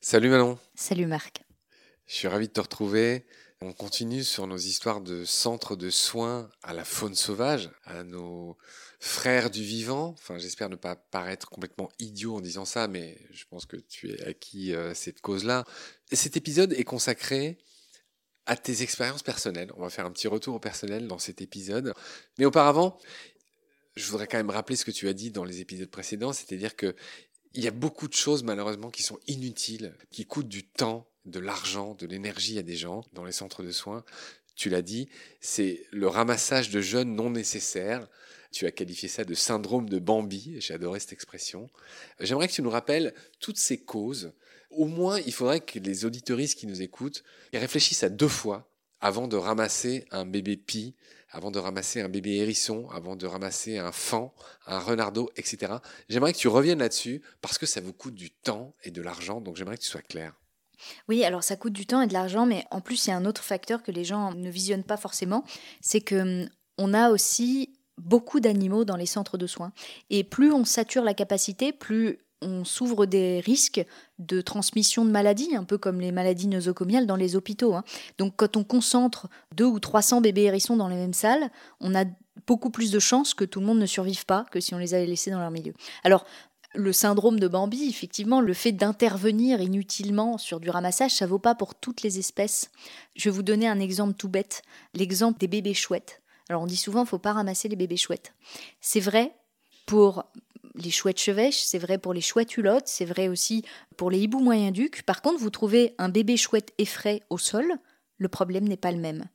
Salut Manon. Salut Marc. Je suis ravi de te retrouver. On continue sur nos histoires de centres de soins à la faune sauvage, à nos frères du vivant. Enfin, j'espère ne pas paraître complètement idiot en disant ça, mais je pense que tu es acquis euh, cette cause-là. Cet épisode est consacré à tes expériences personnelles. On va faire un petit retour au personnel dans cet épisode. Mais auparavant, je voudrais quand même rappeler ce que tu as dit dans les épisodes précédents, c'est-à-dire que il y a beaucoup de choses malheureusement qui sont inutiles, qui coûtent du temps, de l'argent, de l'énergie à des gens dans les centres de soins. Tu l'as dit, c'est le ramassage de jeunes non nécessaires. Tu as qualifié ça de syndrome de Bambi, j'ai adoré cette expression. J'aimerais que tu nous rappelles toutes ces causes. Au moins, il faudrait que les auditoristes qui nous écoutent réfléchissent à deux fois avant de ramasser un bébé pie, avant de ramasser un bébé hérisson, avant de ramasser un fan, un renardeau, etc. J'aimerais que tu reviennes là-dessus parce que ça vous coûte du temps et de l'argent, donc j'aimerais que tu sois clair. Oui, alors ça coûte du temps et de l'argent, mais en plus, il y a un autre facteur que les gens ne visionnent pas forcément, c'est que hum, on a aussi beaucoup d'animaux dans les centres de soins. Et plus on sature la capacité, plus on s'ouvre des risques de transmission de maladies, un peu comme les maladies nosocomiales dans les hôpitaux. Hein. Donc quand on concentre deux ou 300 bébés hérissons dans les mêmes salles, on a beaucoup plus de chances que tout le monde ne survive pas que si on les avait laissés dans leur milieu. Alors, le syndrome de Bambi, effectivement, le fait d'intervenir inutilement sur du ramassage, ça vaut pas pour toutes les espèces. Je vais vous donner un exemple tout bête, l'exemple des bébés chouettes. Alors on dit souvent, faut pas ramasser les bébés chouettes. C'est vrai pour les chouettes chevêches, c'est vrai pour les chouettes hulottes, c'est vrai aussi pour les hiboux moyen-ducs. Par contre, vous trouvez un bébé chouette effraie au sol, le problème n'est pas le même.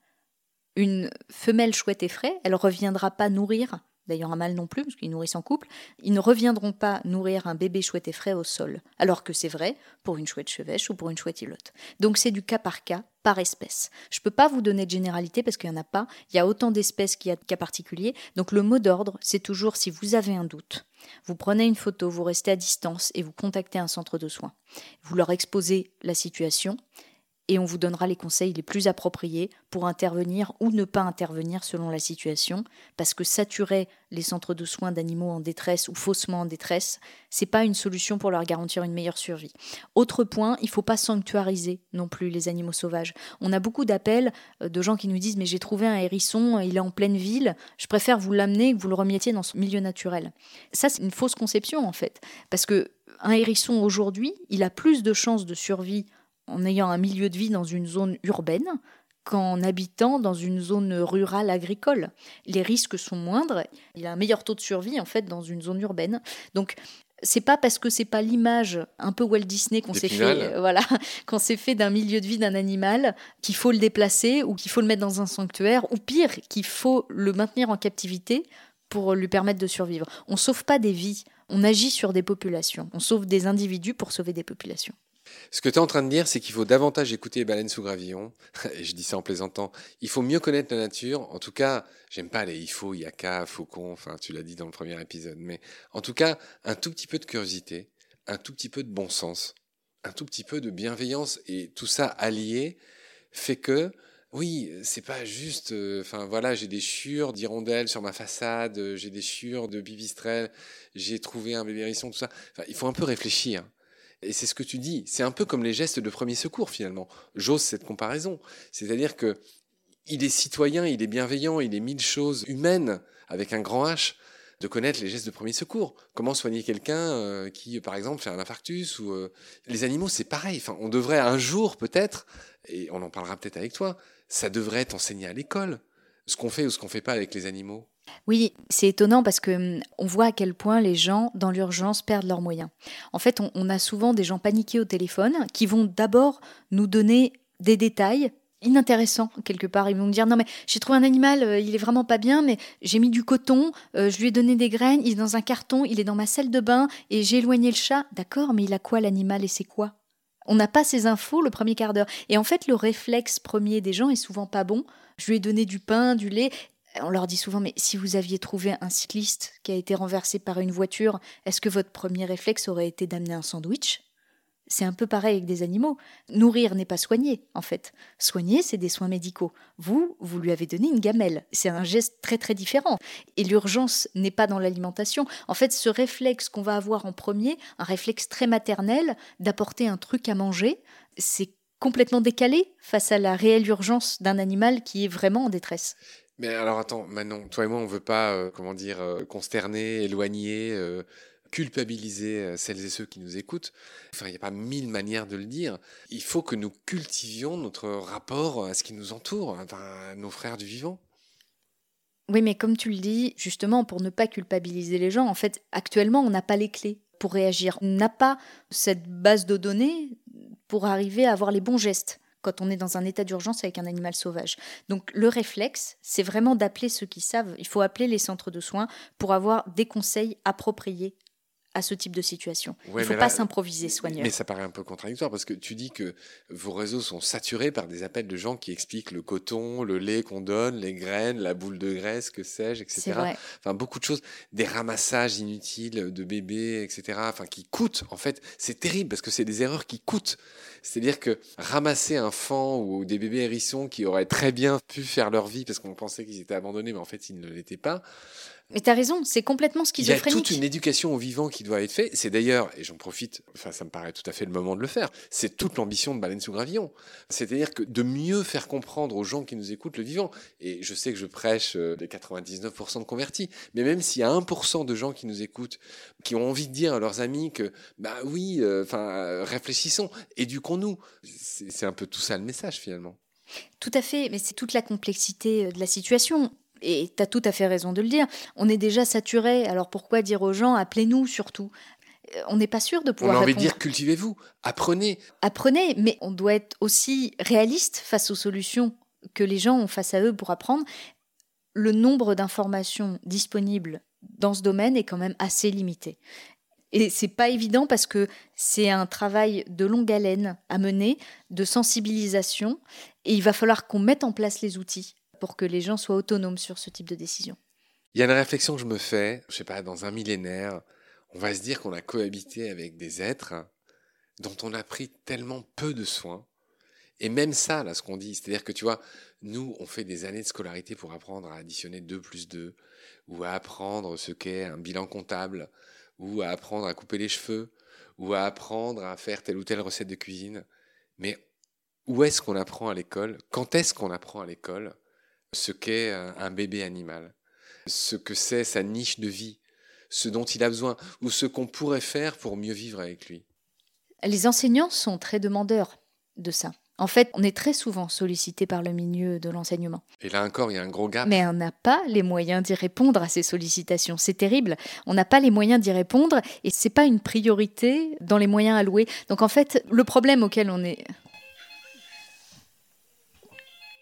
Une femelle chouette effraie, elle ne reviendra pas nourrir d'ailleurs un mâle non plus, parce qu'ils nourrissent en couple, ils ne reviendront pas nourrir un bébé chouette effraie au sol, alors que c'est vrai pour une chouette chevêche ou pour une chouette îlotte. Donc c'est du cas par cas, par espèce. Je ne peux pas vous donner de généralité parce qu'il n'y en a pas, il y a autant d'espèces qu'il y a de cas particuliers, donc le mot d'ordre, c'est toujours si vous avez un doute, vous prenez une photo, vous restez à distance et vous contactez un centre de soins. Vous leur exposez la situation et on vous donnera les conseils les plus appropriés pour intervenir ou ne pas intervenir selon la situation, parce que saturer les centres de soins d'animaux en détresse ou faussement en détresse, c'est pas une solution pour leur garantir une meilleure survie. Autre point, il faut pas sanctuariser non plus les animaux sauvages. On a beaucoup d'appels euh, de gens qui nous disent mais j'ai trouvé un hérisson, il est en pleine ville, je préfère vous l'amener que vous le remettiez dans son milieu naturel. Ça c'est une fausse conception en fait, parce que un hérisson aujourd'hui, il a plus de chances de survie en ayant un milieu de vie dans une zone urbaine qu'en habitant dans une zone rurale agricole. Les risques sont moindres, il a un meilleur taux de survie en fait dans une zone urbaine. Donc c'est pas parce que c'est pas l'image un peu Walt Disney qu'on s'est fait voilà qu'on s'est fait d'un milieu de vie d'un animal qu'il faut le déplacer ou qu'il faut le mettre dans un sanctuaire ou pire qu'il faut le maintenir en captivité pour lui permettre de survivre. On sauve pas des vies, on agit sur des populations, on sauve des individus pour sauver des populations. Ce que tu es en train de dire, c'est qu'il faut davantage écouter les baleines sous gravillon. Et je dis ça en plaisantant. Il faut mieux connaître la nature. En tout cas, j'aime pas les il faut, yaka, faucon, enfin, tu l'as dit dans le premier épisode. Mais en tout cas, un tout petit peu de curiosité, un tout petit peu de bon sens, un tout petit peu de bienveillance et tout ça allié fait que, oui, c'est pas juste, euh, enfin voilà, j'ai des chures d'hirondelles sur ma façade, euh, j'ai des chures de bibistrelles, j'ai trouvé un bébé hérisson, tout ça. il faut un peu réfléchir. Et c'est ce que tu dis. C'est un peu comme les gestes de premier secours, finalement. J'ose cette comparaison. C'est-à-dire que il est citoyen, il est bienveillant, il est mille choses humaines avec un grand H de connaître les gestes de premier secours. Comment soigner quelqu'un euh, qui, par exemple, fait un infarctus ou euh, les animaux, c'est pareil. Enfin, on devrait un jour peut-être, et on en parlera peut-être avec toi, ça devrait être enseigné à l'école, ce qu'on fait ou ce qu'on fait pas avec les animaux. Oui, c'est étonnant parce que hum, on voit à quel point les gens dans l'urgence perdent leurs moyens. En fait, on, a souvent des gens paniqués au téléphone qui vont d'abord nous donner des détails inintéressants quelque part. Ils vont me dire non mais j'ai trouvé un animal, euh, il est vraiment pas bien, mais j'ai mis du coton, euh, je lui ai donné des graines, il est dans un carton, il est dans ma salle de bain et j'ai éloigné le chat. D'accord, mais il a quoi l'animal et c'est quoi? On n'a pas ces infos le premier quart d'heure. Et en fait, le réflexe premier des gens est souvent pas bon. Je lui ai donné du pain, du lait, on leur dit souvent, mais si vous aviez trouvé un cycliste qui a été renversé par une voiture, est-ce que votre premier réflexe aurait été d'amener un sandwich? C'est un peu pareil avec des animaux. Nourrir n'est pas soigner, en fait. Soigner, c'est des soins médicaux. Vous, vous lui avez donné une gamelle. C'est un geste très très différent. Et l'urgence n'est pas dans l'alimentation. En fait, ce réflexe qu'on va avoir en premier, un réflexe très maternel d'apporter un truc à manger, c'est complètement décalé face à la réelle urgence d'un animal qui est vraiment en détresse. Mais alors attends, Manon, toi et moi, on veut pas, euh, comment dire, euh, consterner, éloigner, euh, culpabiliser celles et ceux qui nous écoutent. Enfin, il n'y a pas mille manières de le dire. Il faut que nous cultivions notre rapport à ce qui nous entoure, nos frères du vivant. Oui, mais comme tu le dis, justement, pour ne pas culpabiliser les gens, en fait, actuellement, on n'a pas les clés pour réagir. On n'a pas cette base de données pour arriver à avoir les bons gestes quand on est dans un état d'urgence avec un animal sauvage. Donc le réflexe, c'est vraiment d'appeler ceux qui savent. Il faut appeler les centres de soins pour avoir des conseils appropriés à ce type de situation. Il ne faut pas s'improviser soigneur. Mais ça paraît un peu contradictoire parce que tu dis que vos réseaux sont saturés par des appels de gens qui expliquent le coton, le lait qu'on donne, les graines, la boule de graisse, que sais-je, etc. Vrai. Enfin, beaucoup de choses, des ramassages inutiles de bébés, etc. Enfin, qui coûtent. En fait, c'est terrible parce que c'est des erreurs qui coûtent. C'est-à-dire que ramasser un fan ou des bébés hérissons qui auraient très bien pu faire leur vie parce qu'on pensait qu'ils étaient abandonnés, mais en fait, ils ne l'étaient pas. Mais tu as raison, c'est complètement schizophrénique. Il y a toute une éducation au vivant qui doit être faite. C'est d'ailleurs, et j'en profite, enfin ça me paraît tout à fait le moment de le faire, c'est toute l'ambition de Baleine sous Gravillon. C'est-à-dire que de mieux faire comprendre aux gens qui nous écoutent le vivant. Et je sais que je prêche euh, les 99% de convertis, mais même s'il y a 1% de gens qui nous écoutent, qui ont envie de dire à leurs amis que, bah oui, euh, enfin, euh, réfléchissons, éduquons-nous. C'est un peu tout ça le message finalement. Tout à fait, mais c'est toute la complexité de la situation et tu as tout à fait raison de le dire, on est déjà saturé, alors pourquoi dire aux gens appelez-nous surtout euh, on n'est pas sûr de pouvoir. On a envie de dire cultivez-vous, apprenez. Apprenez, mais on doit être aussi réaliste face aux solutions que les gens ont face à eux pour apprendre. Le nombre d'informations disponibles dans ce domaine est quand même assez limité. Et c'est pas évident parce que c'est un travail de longue haleine à mener, de sensibilisation, et il va falloir qu'on mette en place les outils pour que les gens soient autonomes sur ce type de décision. Il y a une réflexion que je me fais, je sais pas, dans un millénaire, on va se dire qu'on a cohabité avec des êtres dont on a pris tellement peu de soins. Et même ça, là, ce qu'on dit, c'est-à-dire que tu vois, nous, on fait des années de scolarité pour apprendre à additionner 2 plus 2, ou à apprendre ce qu'est un bilan comptable, ou à apprendre à couper les cheveux, ou à apprendre à faire telle ou telle recette de cuisine. Mais où est-ce qu'on apprend à l'école? Quand est-ce qu'on apprend à l'école? Ce qu'est un bébé animal, ce que c'est sa niche de vie, ce dont il a besoin, ou ce qu'on pourrait faire pour mieux vivre avec lui. Les enseignants sont très demandeurs de ça. En fait, on est très souvent sollicité par le milieu de l'enseignement. Et là encore, il y a un gros gap. Mais on n'a pas les moyens d'y répondre à ces sollicitations. C'est terrible. On n'a pas les moyens d'y répondre et c'est pas une priorité dans les moyens alloués. Donc en fait, le problème auquel on est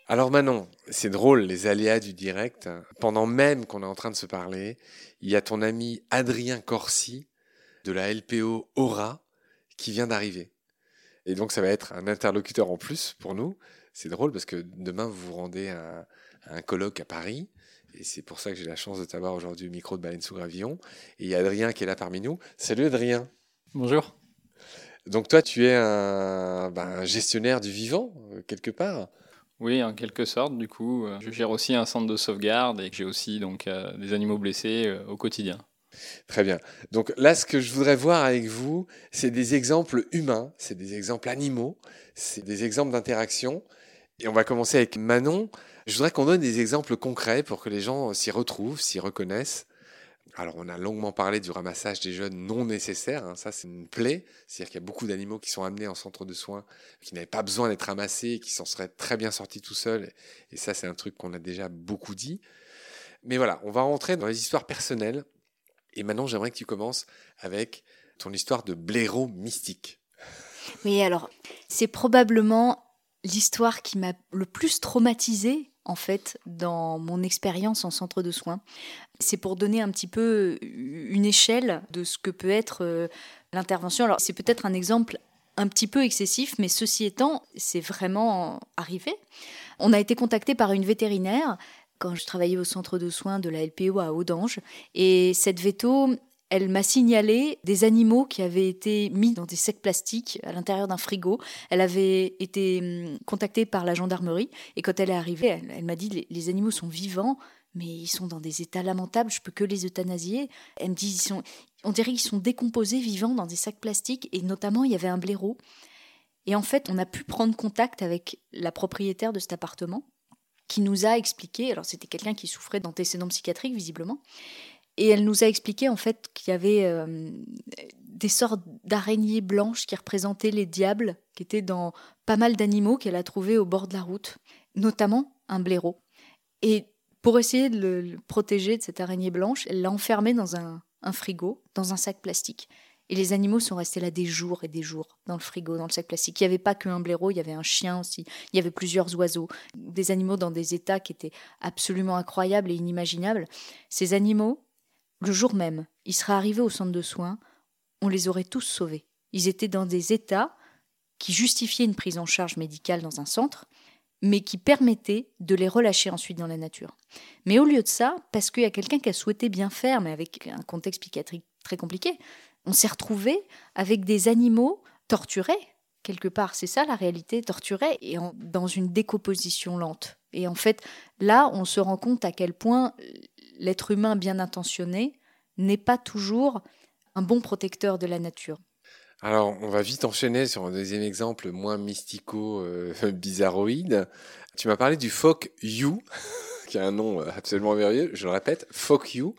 alors Manon, c'est drôle les aléas du direct. Pendant même qu'on est en train de se parler, il y a ton ami Adrien Corsi de la LPO Aura qui vient d'arriver. Et donc ça va être un interlocuteur en plus pour nous. C'est drôle parce que demain vous vous rendez à, un colloque à Paris. Et c'est pour ça que j'ai la chance de t'avoir aujourd'hui au micro de Baleine sous Gravillon. Et il y a Adrien qui est là parmi nous. Salut Adrien. Bonjour. Donc toi, tu es un, ben, gestionnaire du vivant, euh, quelque part. Oui, en quelque sorte. Du coup, euh, je gère aussi un centre de sauvegarde et j'ai aussi donc euh, des animaux blessés euh, au quotidien. Très bien. Donc là, ce que je voudrais voir avec vous, c'est des exemples humains, c'est des exemples animaux, c'est des exemples d'interaction. Et on va commencer avec Manon. Je voudrais qu'on donne des exemples concrets pour que les gens s'y retrouvent, s'y reconnaissent. Alors, on a longuement parlé du ramassage des jeunes non nécessaires. Hein. ça, c'est une plaie. C'est-à-dire qu'il y a beaucoup d'animaux qui sont amenés en centre de soins, qui n'avaient pas besoin d'être ramassés, qui s'en seraient très bien sortis tout seuls. Et ça, c'est un truc qu'on a déjà beaucoup dit. Mais voilà, on va rentrer dans les histoires personnelles. Et maintenant, j'aimerais que tu commences avec ton histoire de blaireau mystique. Oui, alors, c'est probablement l'histoire qui m'a le plus traumatisée en fait dans mon expérience en centre de soins. C'est pour donner un petit peu une échelle de ce que peut être euh, l'intervention. Alors c'est peut-être un exemple un petit peu excessif, mais ceci étant, c'est vraiment arrivé. On a été contacté par une vétérinaire quand je travaillais au centre de soins de la LPO à Audange, et cette véto, elle m'a signalé des animaux qui avaient été mis dans des sacs plastiques à l'intérieur d'un frigo. Elle avait été hum, contactée par la gendarmerie et quand elle est arrivée, elle, m'a dit les, animaux sont vivants, mais ils sont dans des états lamentables, je peux que les euthanasier. Elle me dit ils sont, on dirait qu'ils sont décomposés vivants dans des sacs plastiques et notamment il y avait un blaireau. Et en fait, on a pu prendre contact avec la propriétaire de cet appartement qui nous a expliqué, alors c'était quelqu'un qui souffrait d'antécédents psychiatriques visiblement, et elle nous a expliqué en fait qu'il y avait euh, des sortes d'araignées blanches qui représentaient les diables, qui étaient dans pas mal d'animaux qu'elle a trouvés au bord de la route, notamment un blaireau. Et pour essayer de le protéger de cette araignée blanche, elle l'a enfermé dans un, un frigo, dans un sac plastique. Et les animaux sont restés là des jours et des jours dans le frigo, dans le sac plastique. Il n'y avait pas qu'un blaireau, il y avait un chien aussi, il y avait plusieurs oiseaux, des animaux dans des états qui étaient absolument incroyables et inimaginables. Ces animaux, le jour même, ils seraient arrivés au centre de soins, on les aurait tous sauvés. Ils étaient dans des états qui justifiaient une prise en charge médicale dans un centre, mais qui permettaient de les relâcher ensuite dans la nature. Mais au lieu de ça, parce qu'il y a quelqu'un qui a souhaité bien faire, mais avec un contexte psychiatrique très compliqué, on s'est retrouvé avec des animaux torturés, quelque part, c'est ça la réalité, torturés, et dans une décomposition lente. Et en fait, là, on se rend compte à quel point l'être humain bien intentionné n'est pas toujours un bon protecteur de la nature. Alors, on va vite enchaîner sur un deuxième exemple moins mystico-bizarroïde. Euh, tu m'as parlé du phoque You, qui a un nom absolument merveilleux. Je le répète, phoque You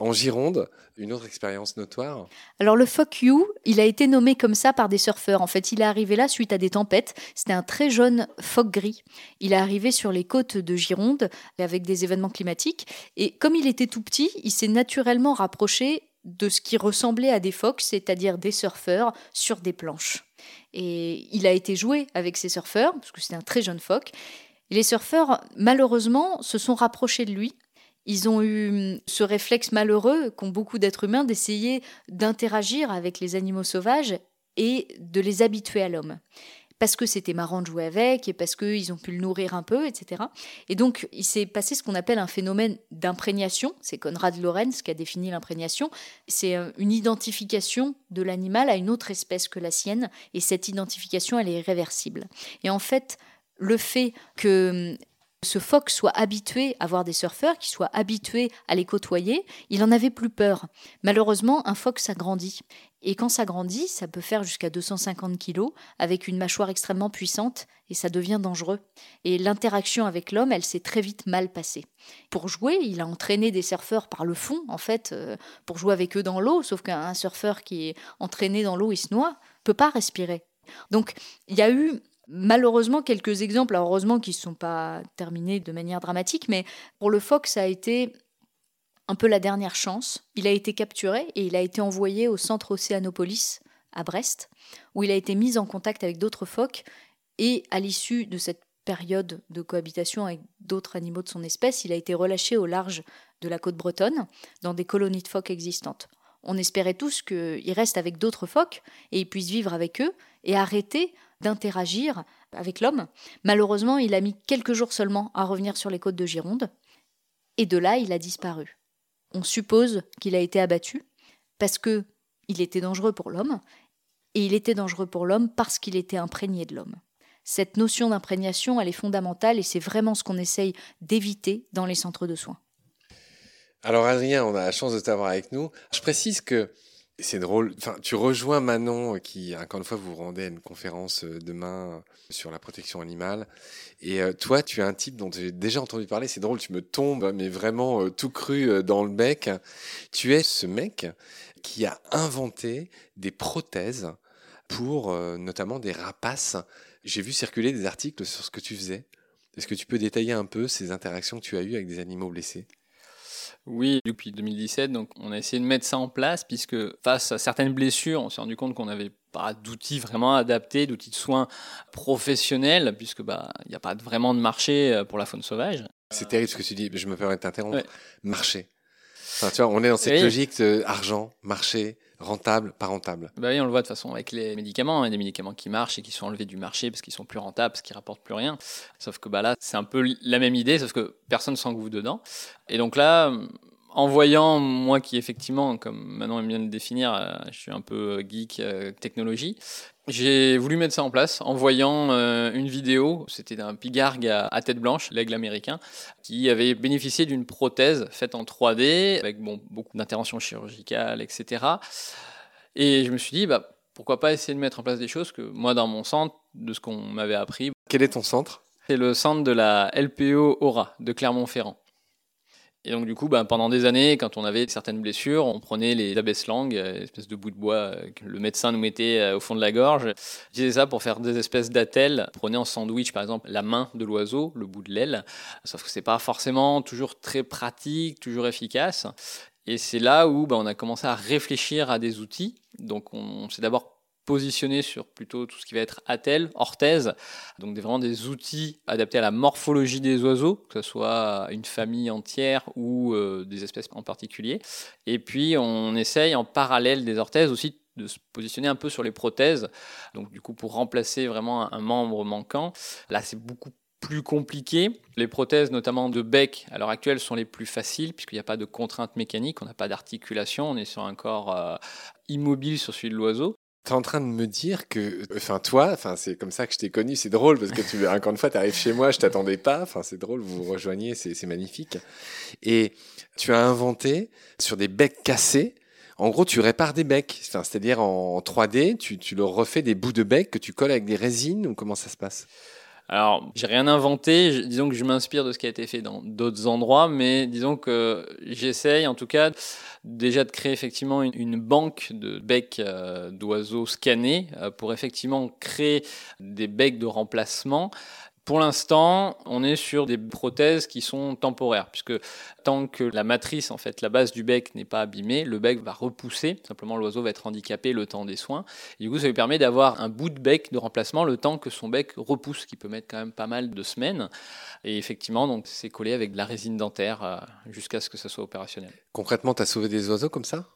en Gironde, une autre expérience notoire? Alors le Fuck You, il a été nommé comme ça par des surfeurs. En fait, il est arrivé là suite à des tempêtes. C'était un très jeune phoque gris. Il est arrivé sur les côtes de Gironde avec des événements climatiques. Et comme il était tout petit, il s'est naturellement rapproché de ce qui ressemblait à des phoques, c'est-à-dire des surfeurs sur des planches. Et il a été joué avec ces surfeurs, parce que c'était un très jeune phoque. Et les surfeurs, malheureusement, se sont rapprochés de lui ils ont eu hum, ce réflexe malheureux qu'ont beaucoup d'êtres humains d'essayer d'interagir avec les animaux sauvages et de les habituer à l'homme. Parce que c'était marrant de jouer avec et parce qu'ils ont pu le nourrir un peu, etc. Et donc, il s'est passé ce qu'on appelle un phénomène d'imprégnation. C'est Conrad Lorenz qui a défini l'imprégnation. C'est euh, une identification de l'animal à une autre espèce que la sienne. Et cette identification, elle est irréversible. Et en fait, le fait que hum, ce phoque soit habitué à voir des surfeurs, qu'il soit habitué à les côtoyer, il en avait plus peur. Malheureusement, un phoque s'agrandit. Et quand ça grandit, ça peut faire jusqu'à 250 kilos, avec une mâchoire extrêmement puissante, et ça devient dangereux. Et l'interaction avec l'homme, elle s'est très vite mal passée. Pour jouer, il a entraîné des surfeurs par le fond, en fait, euh, pour jouer avec eux dans l'eau, sauf qu'un surfeur qui est entraîné dans l'eau, il se noie, peut pas respirer. Donc, il y a eu malheureusement quelques exemples, heureusement qui ne sont pas terminés de manière dramatique, mais pour le phoque, ça a été un peu la dernière chance. Il a été capturé et il a été envoyé au centre Océanopolis à Brest, où il a été mis en contact avec d'autres phoques et à l'issue de cette période de cohabitation avec d'autres animaux de son espèce, il a été relâché au large de la côte bretonne dans des colonies de phoques existantes. On espérait tous qu'il reste avec d'autres phoques et il puisse vivre avec eux et arrêter d'interagir avec l'homme. Malheureusement, il a mis quelques jours seulement à revenir sur les côtes de Gironde, et de là, il a disparu. On suppose qu'il a été abattu parce que il était dangereux pour l'homme, et il était dangereux pour l'homme parce qu'il était imprégné de l'homme. Cette notion d'imprégnation, elle est fondamentale et c'est vraiment ce qu'on essaye d'éviter dans les centres de soins. Alors Adrien, on a la chance de t'avoir avec nous. Je précise que c'est drôle. Enfin, tu rejoins Manon, euh, qui, encore une fois, vous rendez à une conférence euh, demain euh, sur la protection animale. Et toi, tu es un type dont j'ai déjà entendu parler. C'est drôle, tu me tombes, mais vraiment tout cru dans le bec. Tu es ce mec qui a inventé des prothèses pour notamment des rapaces. J'ai vu circuler des articles sur ce que tu faisais. Est-ce que tu peux détailler un peu ces interactions que tu as eues avec des animaux blessés? Oui, depuis 2017, donc on a essayé de mettre ça en place puisque face à certaines blessures, on s'est rendu compte qu'on n'avait pas d'outils vraiment adaptés, d'outils de soins professionnels, puisque bah il n'y a pas vraiment de marché euh, pour la faune sauvage. C'est terrible ce que tu dis, je me permets de t'interrompre. Marché. Enfin, tu vois, on est dans cette logique de argent, marché, rentable, pas rentable. Bah oui, on le voit de toute façon avec les médicaments, il y a des médicaments qui marchent et qui sont enlevés du marché parce qu'ils sont plus rentables, parce qu'ils rapportent plus rien. Sauf que bah là, c'est un peu la même idée, sauf que personne s'engouffre dedans. Et donc là, en voyant, moi qui effectivement, comme Manon aime bien le définir, euh, je suis un peu geek euh, technologie, j'ai voulu mettre ça en place en voyant euh, une vidéo, c'était d'un pigargue à, tête blanche, l'aigle américain, qui avait bénéficié d'une prothèse faite en 3D, avec bon, beaucoup d'interventions chirurgicales, etc. Et je me suis dit, bah, pourquoi pas essayer de mettre en place des choses que moi, dans mon centre, de ce qu'on m'avait appris. Quel est ton centre? C'est le centre de la LPO Aura de Clermont-Ferrand. Et donc du coup, ben, pendant des années, quand on avait certaines blessures, on prenait les abaisse-langues, euh, espèce de bout de bois euh, que le médecin nous mettait euh, au fond de la gorge. J'utilisais ça pour faire des espèces d'attelles. Prenez en sandwich, par exemple, la main de l'oiseau, le bout de l'aile. Sauf que c'est pas forcément toujours très pratique, toujours efficace. Et c'est là où ben, on a commencé à réfléchir à des outils. Donc on s'est d'abord positionné sur plutôt tout ce qui va être attelle, orthèse, donc vraiment des outils adaptés à la morphologie des oiseaux, que ce soit une famille entière ou euh, des espèces en particulier. Et puis on essaye en parallèle des orthèses aussi de se positionner un peu sur les prothèses, donc du coup pour remplacer vraiment un membre manquant. Là c'est beaucoup plus compliqué. Les prothèses, notamment de bec, à l'heure actuelle, sont les plus faciles puisqu'il n'y a pas de contraintes mécaniques, on n'a pas d'articulation, on est sur un corps euh, immobile sur celui de l'oiseau. Tu es en train de me dire que, enfin toi, enfin c'est comme ça que je t'ai connu, c'est drôle parce que tu, encore une fois, tu arrives chez moi, je t'attendais pas, enfin c'est drôle, vous vous rejoignez, c'est magnifique. Et tu as inventé sur des becs cassés, en gros, tu répares des becs, c'est-à-dire en 3D, tu, tu leur refais des bouts de bec que tu colles avec des résines ou comment ça se passe? Alors, j'ai rien inventé. Disons que je m'inspire de ce qui a été fait dans d'autres endroits, mais disons que j'essaye, en tout cas, déjà de créer effectivement une, banque de becs euh, d'oiseaux scannés euh, pour effectivement créer des becs de remplacement pour l'instant, on est sur des prothèses qui sont temporaires, puisque tant que la matrice, en fait, la base du bec n'est pas abîmée, le bec va repousser. Simplement, l'oiseau va être handicapé le temps des soins. Et du coup, ça lui permet d'avoir un bout de bec de remplacement le temps que son bec repousse, qui peut mettre quand même pas mal de semaines. Et effectivement, donc, c'est collé avec de la résine dentaire euh, jusqu'à ce que ça soit opérationnel. Concrètement, tu as sauvé des oiseaux comme ça?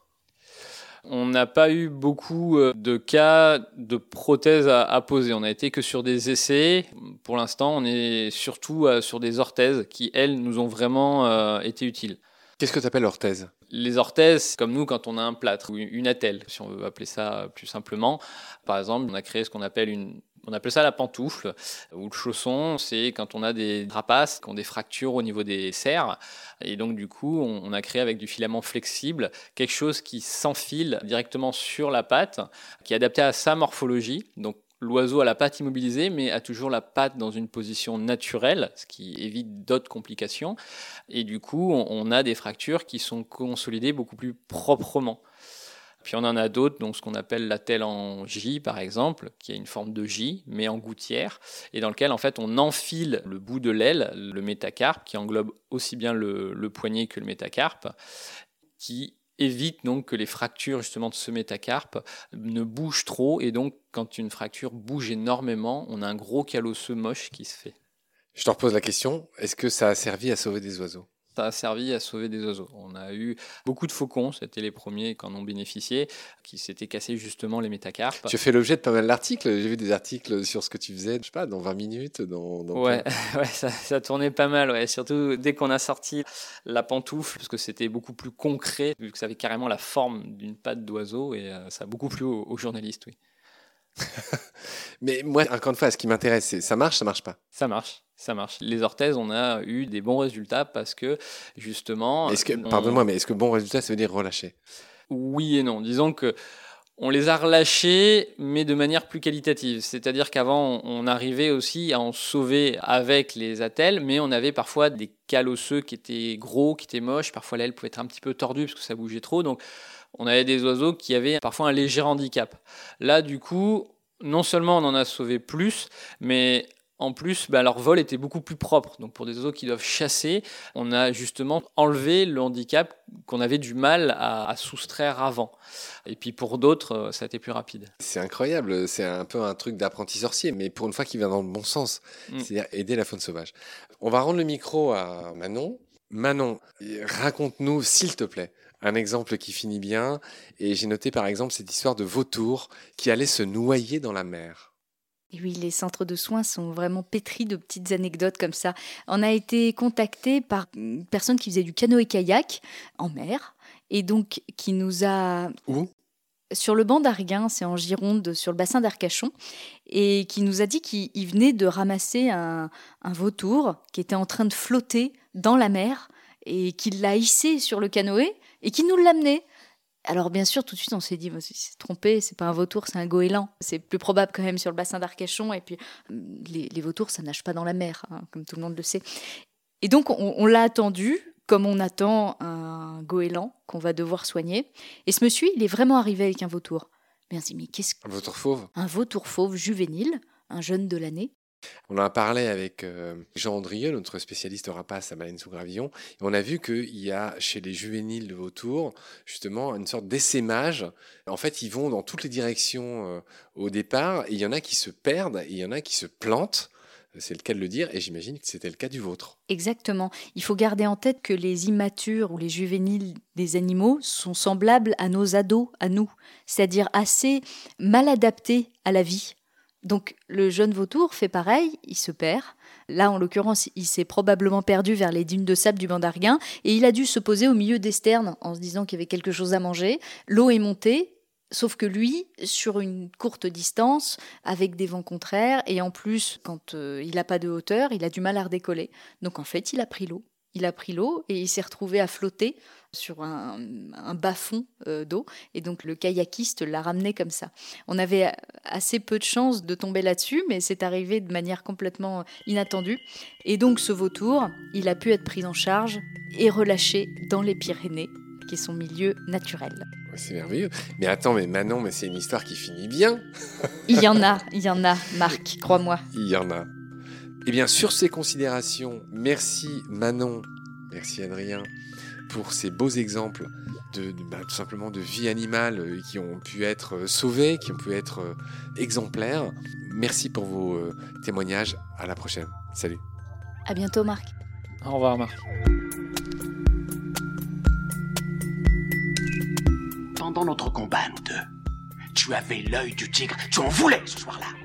On n'a pas eu beaucoup euh, de cas de prothèses à, poser. On n'a été que sur des essais. Pour l'instant, on est surtout euh, sur des orthèses qui, elles, nous ont vraiment euh, été utiles. Qu'est-ce que tu appelles orthèse? Les orthèses, comme nous, quand on a un plâtre ou une attelle, si on veut appeler ça plus simplement. Par exemple, on a créé ce qu'on appelle une on appelle ça la pantoufle ou le chausson. C'est quand on a des rapaces qui ont des fractures au niveau des serres. Et donc, du coup, on, a créé avec du filament flexible quelque chose qui s'enfile directement sur la patte, qui est adapté à sa morphologie. Donc, L'oiseau a la patte immobilisée, mais a toujours la patte dans une position naturelle, ce qui évite d'autres complications. Et du coup, on a des fractures qui sont consolidées beaucoup plus proprement. Puis on en a d'autres, donc ce qu'on appelle la telle en J par exemple, qui a une forme de J, mais en gouttière, et dans lequel en fait on enfile le bout de l'aile, le métacarpe, qui englobe aussi bien le, le poignet que le métacarpe, qui évite donc que les fractures justement de ce métacarpe ne bougent trop, et donc quand une fracture bouge énormément, on a un gros calosseux moche qui se fait. Je te repose la question, est-ce que ça a servi à sauver des oiseaux? Ça a servi à sauver des oiseaux. On a eu beaucoup de faucons, c'était les premiers qui en ont bénéficié, qui s'étaient cassés justement les métacarpes. Tu as fait l'objet de pas mal d'articles, j'ai vu des articles sur ce que tu faisais, je sais pas, dans 20 minutes. Dans, ouais, ouais ça, ça, tournait pas mal, ouais. surtout dès qu'on a sorti la pantoufle, parce que c'était beaucoup plus concret, vu que ça avait carrément la forme d'une patte d'oiseau, et euh, ça a beaucoup plu aux journalistes, oui. Mais moi, encore une fois, ce qui m'intéresse, c'est ça marche, ça marche pas? Ça marche. Ça marche. Les orthèses, on a eu des bons résultats parce que justement. Est-ce que, pardonne-moi, mais est-ce que bon résultat, ça veut dire relâcher? Oui et non. Disons que on les a relâchés, mais de manière plus qualitative. C'est-à-dire qu'avant, on arrivait aussi à en sauver avec les attelles, mais on avait parfois des calosseux qui étaient gros, qui étaient moches. Parfois, l'aile pouvait être un petit peu tordue parce que ça bougeait trop. Donc, on avait des oiseaux qui avaient parfois un léger handicap. Là, du coup, non seulement on en a sauvé plus, mais en plus, bah, leur vol était beaucoup plus propre. Donc pour des oiseaux qui doivent chasser, on a justement enlevé le handicap qu'on avait du mal à, soustraire avant. Et puis pour d'autres, euh, ça a été plus rapide. C'est incroyable, c'est un peu un truc d'apprenti sorcier, mais pour une fois qui vient dans le bon sens, mm. c'est-à-dire aider la faune sauvage. On va rendre le micro à Manon. Manon, raconte-nous, s'il te plaît, un exemple qui finit bien. Et j'ai noté par exemple cette histoire de vautour qui allait se noyer dans la mer. Et oui, les centres de soins sont vraiment pétris de petites anecdotes comme ça. On a été contacté par une personne qui faisait du canoë-kayak en mer et donc qui nous a... Où? Sur le banc d'Arguin, c'est en Gironde, sur le bassin d'Arcachon, et qui nous a dit qu'il venait de ramasser un, un, vautour qui était en train de flotter dans la mer et qu'il l'a hissé sur le canoë et qui nous l'amenait. Alors bien sûr, tout de suite, on s'est dit, il s'est trompé, c'est pas un vautour, c'est un goéland. C'est plus probable quand même sur le bassin d'Arcachon. Et puis, les, les, vautours, ça nage pas dans la mer, hein, comme tout le monde le sait. Et donc, on, on l'a attendu, comme on attend un goéland qu'on va devoir soigner. Et ce monsieur, il est vraiment arrivé avec un vautour. Mais on dit, mais qu'est-ce que... Un vautour fauve Un vautour fauve juvénile, un jeune de l'année. On en a parlé avec euh, Jean Andrieux, notre spécialiste rapace à baleine sous gravillon, et on a vu qu'il y a chez les juvéniles de vautours justement une sorte d'essaimage. En fait, ils vont dans toutes les directions euh, au départ, et il y en a qui se perdent, et il y en a qui se plantent. C'est le cas de le dire, et j'imagine que c'était le cas du vôtre. Exactement. Il faut garder en tête que les immatures ou les juvéniles des animaux sont semblables à nos ados, à nous, c'est-à-dire assez mal adaptés à la vie. Donc le jeune vautour fait pareil, il se perd. Là, en l'occurrence, il s'est probablement perdu vers les dunes de sable du banc d'Arguin et il a dû se poser au milieu des sternes en se disant qu'il y avait quelque chose à manger. L'eau est montée, Sauf que lui, sur une courte distance, avec des vents contraires, et en plus, quand euh, il n'a pas de hauteur, il a du mal à redécoller. Donc en fait, il a pris l'eau. Il a pris l'eau et il s'est retrouvé à flotter sur un, un bas-fond euh, d'eau. Et donc le kayakiste l'a ramené comme ça. On avait assez peu de chances de tomber là-dessus, mais c'est arrivé de manière complètement inattendue. Et donc ce vautour, il a pu être pris en charge et relâché dans les Pyrénées qui est son milieu naturel. C'est merveilleux. Mais attends, mais Manon, mais c'est une histoire qui finit bien. il y en a, il y en a, Marc, crois-moi. Il y en a. Eh bien, sur ces considérations, merci Manon, merci Adrien pour ces beaux exemples de, de bah, tout simplement de vie animale euh, qui ont pu être euh, sauvées, qui ont pu être euh, exemplaires. Merci pour vos témoignages. À la prochaine. Salut. À bientôt, Marc. Au revoir, Marc. Pendant notre combat, nous deux, tu avais l'œil du tigre, tu en voulais ce soir-là.